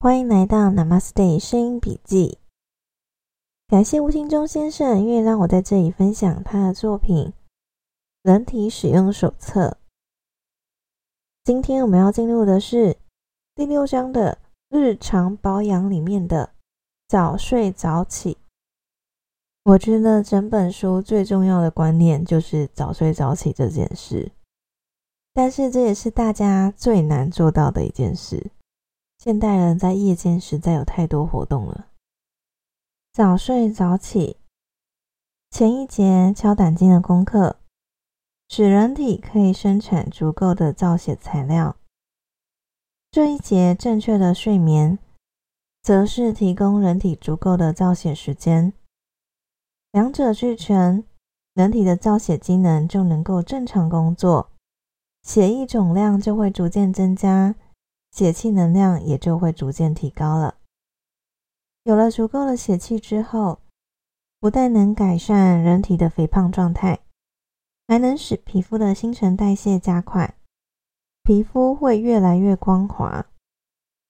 欢迎来到 Namaste 声音笔记。感谢吴清忠先生愿意让我在这里分享他的作品《人体使用手册》。今天我们要进入的是第六章的日常保养里面的早睡早起。我觉得整本书最重要的观念就是早睡早起这件事，但是这也是大家最难做到的一件事。现代人在夜间实在有太多活动了。早睡早起，前一节敲胆经的功课，使人体可以生产足够的造血材料。这一节正确的睡眠，则是提供人体足够的造血时间。两者俱全，人体的造血机能就能够正常工作，血液总量就会逐渐增加。血气能量也就会逐渐提高了。有了足够的血气之后，不但能改善人体的肥胖状态，还能使皮肤的新陈代谢加快，皮肤会越来越光滑，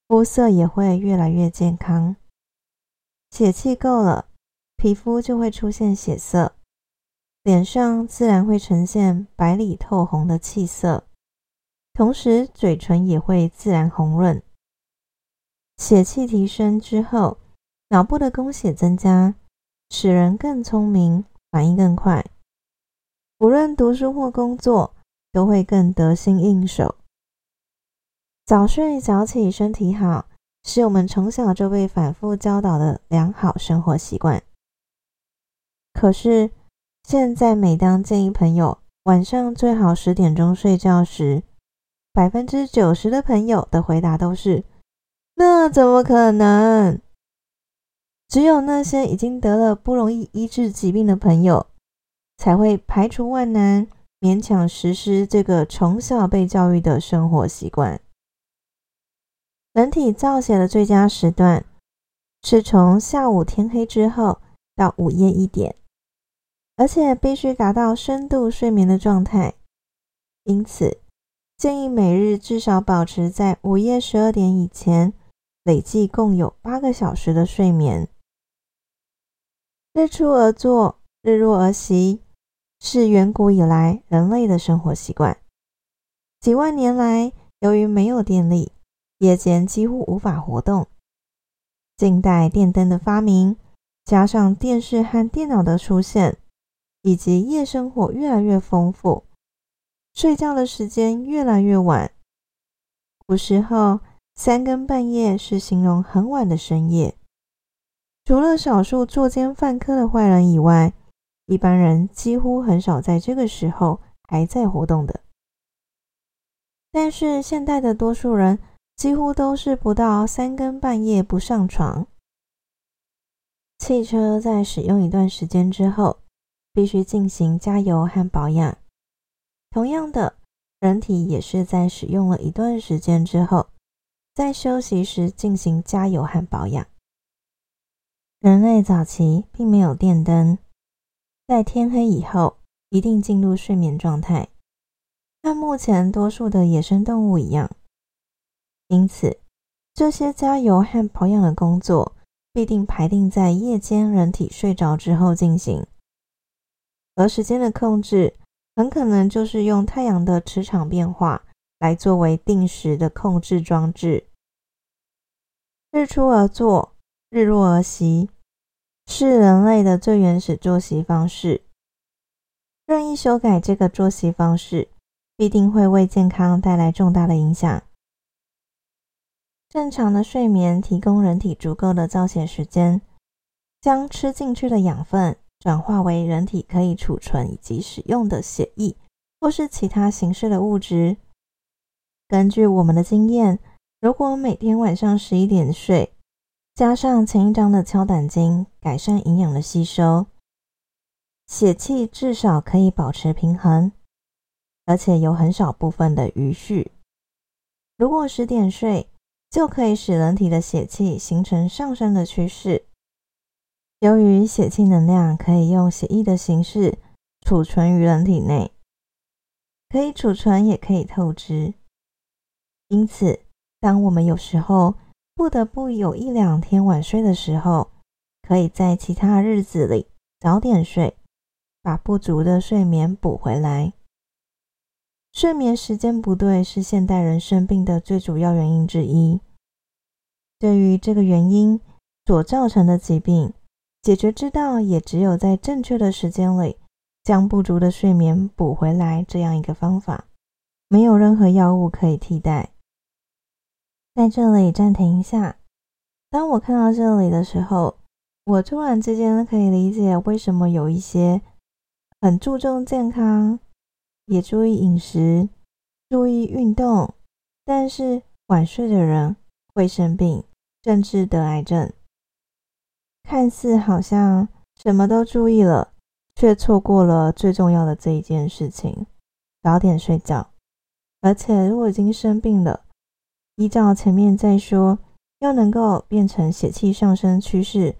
肤色也会越来越健康。血气够了，皮肤就会出现血色，脸上自然会呈现白里透红的气色。同时，嘴唇也会自然红润。血气提升之后，脑部的供血增加，使人更聪明，反应更快。无论读书或工作，都会更得心应手。早睡早起，身体好，是我们从小就被反复教导的良好生活习惯。可是，现在每当建议朋友晚上最好十点钟睡觉时，百分之九十的朋友的回答都是：“那怎么可能？”只有那些已经得了不容易医治疾病的朋友，才会排除万难，勉强实施这个从小被教育的生活习惯。人体造血的最佳时段是从下午天黑之后到午夜一点，而且必须达到深度睡眠的状态，因此。建议每日至少保持在午夜十二点以前，累计共有八个小时的睡眠。日出而作，日落而息，是远古以来人类的生活习惯。几万年来，由于没有电力，夜间几乎无法活动。近代电灯的发明，加上电视和电脑的出现，以及夜生活越来越丰富。睡觉的时间越来越晚。古时候，三更半夜是形容很晚的深夜。除了少数作奸犯科的坏人以外，一般人几乎很少在这个时候还在活动的。但是，现代的多数人几乎都是不到三更半夜不上床。汽车在使用一段时间之后，必须进行加油和保养。同样的，人体也是在使用了一段时间之后，在休息时进行加油和保养。人类早期并没有电灯，在天黑以后一定进入睡眠状态，和目前多数的野生动物一样。因此，这些加油和保养的工作必定排定在夜间人体睡着之后进行，而时间的控制。很可能就是用太阳的磁场变化来作为定时的控制装置。日出而作，日落而息，是人类的最原始作息方式。任意修改这个作息方式，必定会为健康带来重大的影响。正常的睡眠提供人体足够的造血时间，将吃进去的养分。转化为人体可以储存以及使用的血液，或是其他形式的物质。根据我们的经验，如果每天晚上十一点睡，加上前一章的敲胆经，改善营养的吸收，血气至少可以保持平衡，而且有很少部分的余序。如果十点睡，就可以使人体的血气形成上升的趋势。由于血气能量可以用血液的形式储存于人体内，可以储存也可以透支，因此，当我们有时候不得不有一两天晚睡的时候，可以在其他日子里早点睡，把不足的睡眠补回来。睡眠时间不对是现代人生病的最主要原因之一。对于这个原因所造成的疾病，解决之道也只有在正确的时间里将不足的睡眠补回来这样一个方法，没有任何药物可以替代。在这里暂停一下。当我看到这里的时候，我突然之间可以理解为什么有一些很注重健康。也注意饮食，注意运动，但是晚睡的人会生病，甚至得癌症。看似好像什么都注意了，却错过了最重要的这一件事情：早点睡觉。而且，如果已经生病了，依照前面再说，要能够变成血气上升趋势，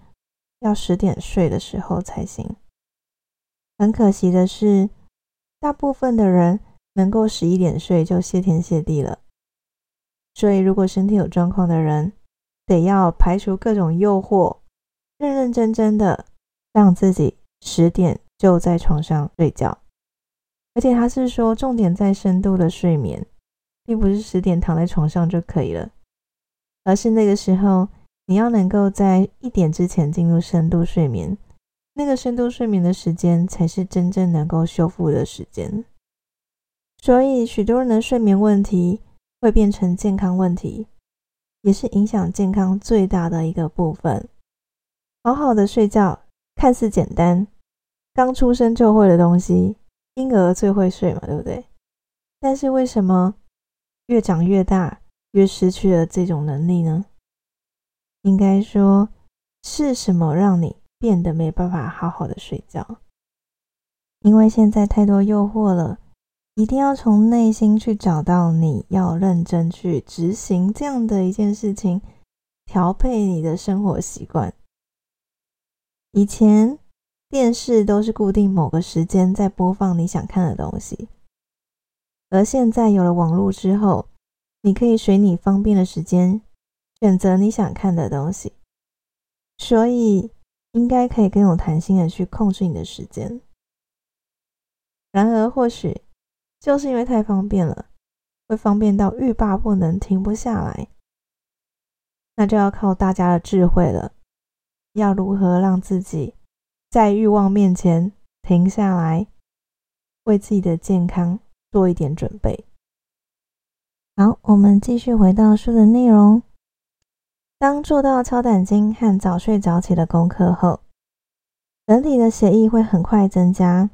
要十点睡的时候才行。很可惜的是。大部分的人能够十一点睡就谢天谢地了，所以如果身体有状况的人，得要排除各种诱惑，认认真真的让自己十点就在床上睡觉。而且他是说，重点在深度的睡眠，并不是十点躺在床上就可以了，而是那个时候你要能够在一点之前进入深度睡眠。那个深度睡眠的时间，才是真正能够修复的时间。所以，许多人的睡眠问题会变成健康问题，也是影响健康最大的一个部分。好好的睡觉，看似简单，刚出生就会的东西，婴儿最会睡嘛，对不对？但是为什么越长越大，越失去了这种能力呢？应该说，是什么让你？变得没办法好好的睡觉，因为现在太多诱惑了，一定要从内心去找到你要认真去执行这样的一件事情，调配你的生活习惯。以前电视都是固定某个时间在播放你想看的东西，而现在有了网络之后，你可以随你方便的时间选择你想看的东西，所以。应该可以更有弹性的去控制你的时间。然而，或许就是因为太方便了，会方便到欲罢不能，停不下来。那就要靠大家的智慧了，要如何让自己在欲望面前停下来，为自己的健康做一点准备。好，我们继续回到书的内容。当做到敲胆经和早睡早起的功课后，人体的血液会很快增加。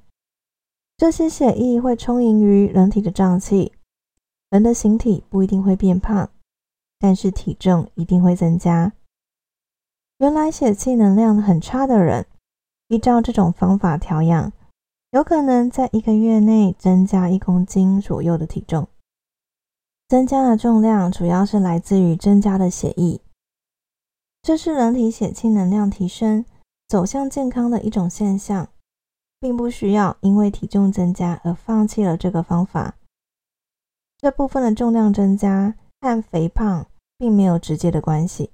这些血液会充盈于人体的脏器，人的形体不一定会变胖，但是体重一定会增加。原来血气能量很差的人，依照这种方法调养，有可能在一个月内增加一公斤左右的体重。增加的重量主要是来自于增加的血液。这是人体血气能量提升、走向健康的一种现象，并不需要因为体重增加而放弃了这个方法。这部分的重量增加和肥胖并没有直接的关系，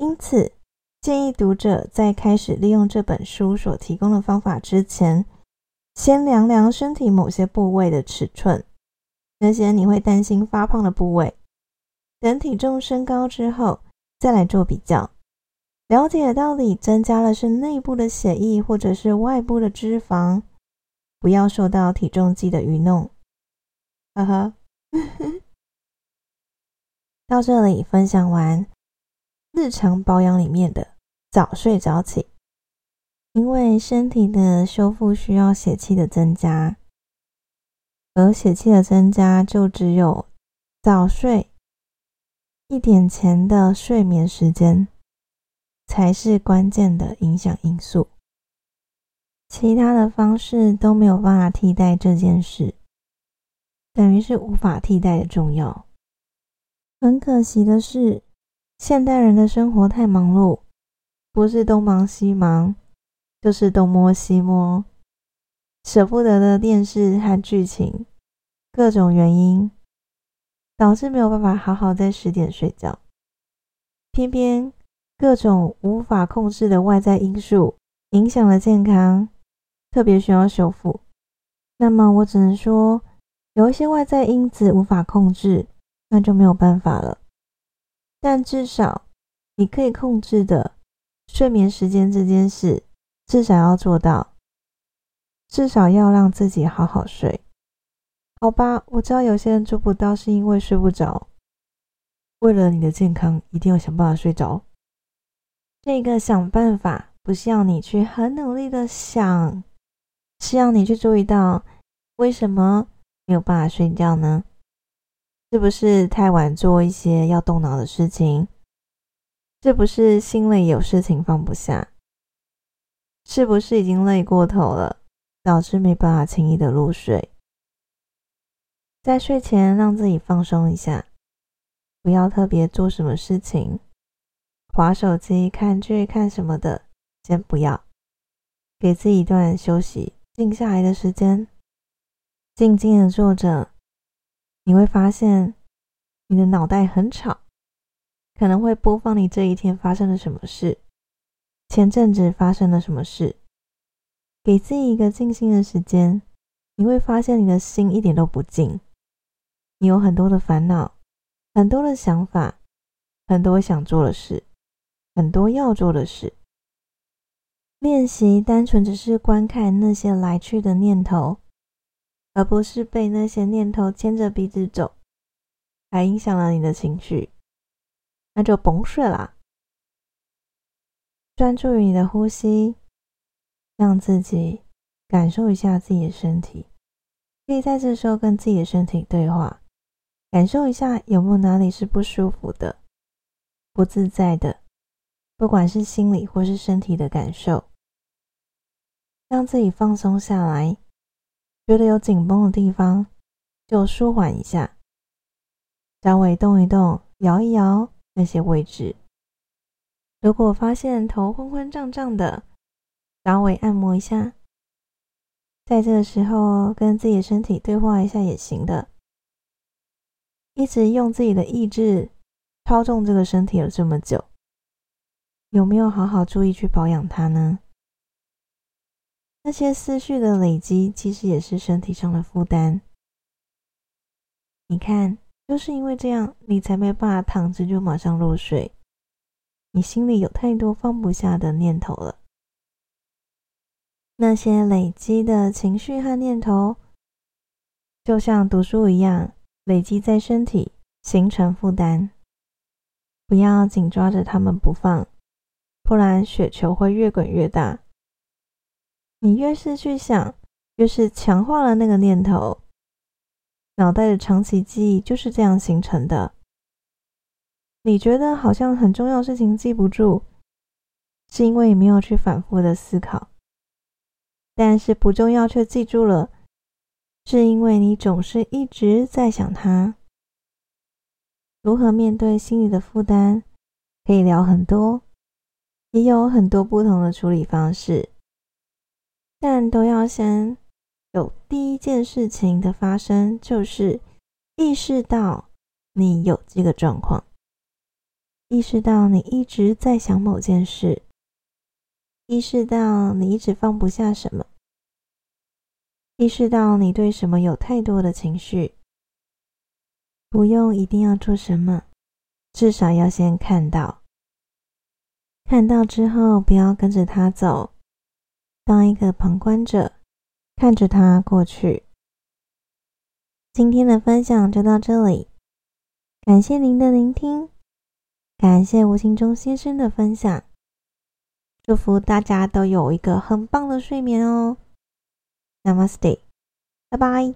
因此建议读者在开始利用这本书所提供的方法之前，先量量身体某些部位的尺寸，那些你会担心发胖的部位，等体重升高之后。再来做比较，了解到底增加了是内部的血液，或者是外部的脂肪，不要受到体重计的愚弄。呵呵，到这里分享完日常保养里面的早睡早起，因为身体的修复需要血气的增加，而血气的增加就只有早睡。一点前的睡眠时间才是关键的影响因素，其他的方式都没有办法替代这件事，等于是无法替代的重要。很可惜的是，现代人的生活太忙碌，不是东忙西忙，就是东摸西摸，舍不得的电视和剧情，各种原因。导致没有办法好好在十点睡觉，偏偏各种无法控制的外在因素影响了健康，特别需要修复。那么我只能说，有一些外在因子无法控制，那就没有办法了。但至少你可以控制的睡眠时间这件事，至少要做到，至少要让自己好好睡。好吧，我知道有些人做不到，是因为睡不着。为了你的健康，一定要想办法睡着。这个想办法不是要你去很努力的想，是要你去注意到为什么没有办法睡觉呢？是不是太晚做一些要动脑的事情？是不是心里有事情放不下？是不是已经累过头了，导致没办法轻易的入睡？在睡前让自己放松一下。不要特别做什么事情，划手机、看剧、看什么的，先不要。给自己一段休息、静下来的时间，静静的坐着。你会发现，你的脑袋很吵，可能会播放你这一天发生了什么事，前阵子发生了什么事。给自己一个静心的时间，你会发现你的心一点都不静，你有很多的烦恼。很多的想法，很多想做的事，很多要做的事。练习单纯只是观看那些来去的念头，而不是被那些念头牵着鼻子走，还影响了你的情绪，那就甭睡啦。专注于你的呼吸，让自己感受一下自己的身体，可以在这时候跟自己的身体对话。感受一下有没有哪里是不舒服的、不自在的，不管是心理或是身体的感受，让自己放松下来。觉得有紧绷的地方，就舒缓一下，稍微动一动、摇一摇那些位置。如果发现头昏昏胀胀的，稍微按摩一下，在这个时候跟自己的身体对话一下也行的。一直用自己的意志操纵这个身体了这么久，有没有好好注意去保养它呢？那些思绪的累积，其实也是身体上的负担。你看，就是因为这样，你才没办法躺着就马上入睡。你心里有太多放不下的念头了，那些累积的情绪和念头，就像读书一样。累积在身体，形成负担。不要紧抓着它们不放，不然雪球会越滚越大。你越是去想，越是强化了那个念头。脑袋的长期记忆就是这样形成的。你觉得好像很重要事情记不住，是因为你没有去反复的思考。但是不重要却记住了。是因为你总是一直在想它如何面对心理的负担，可以聊很多，也有很多不同的处理方式，但都要先有第一件事情的发生，就是意识到你有这个状况，意识到你一直在想某件事，意识到你一直放不下什么。意识到你对什么有太多的情绪，不用一定要做什么，至少要先看到。看到之后，不要跟着他走，当一个旁观者，看着他过去。今天的分享就到这里，感谢您的聆听，感谢吴清中先生的分享，祝福大家都有一个很棒的睡眠哦。Namaste. 拜拜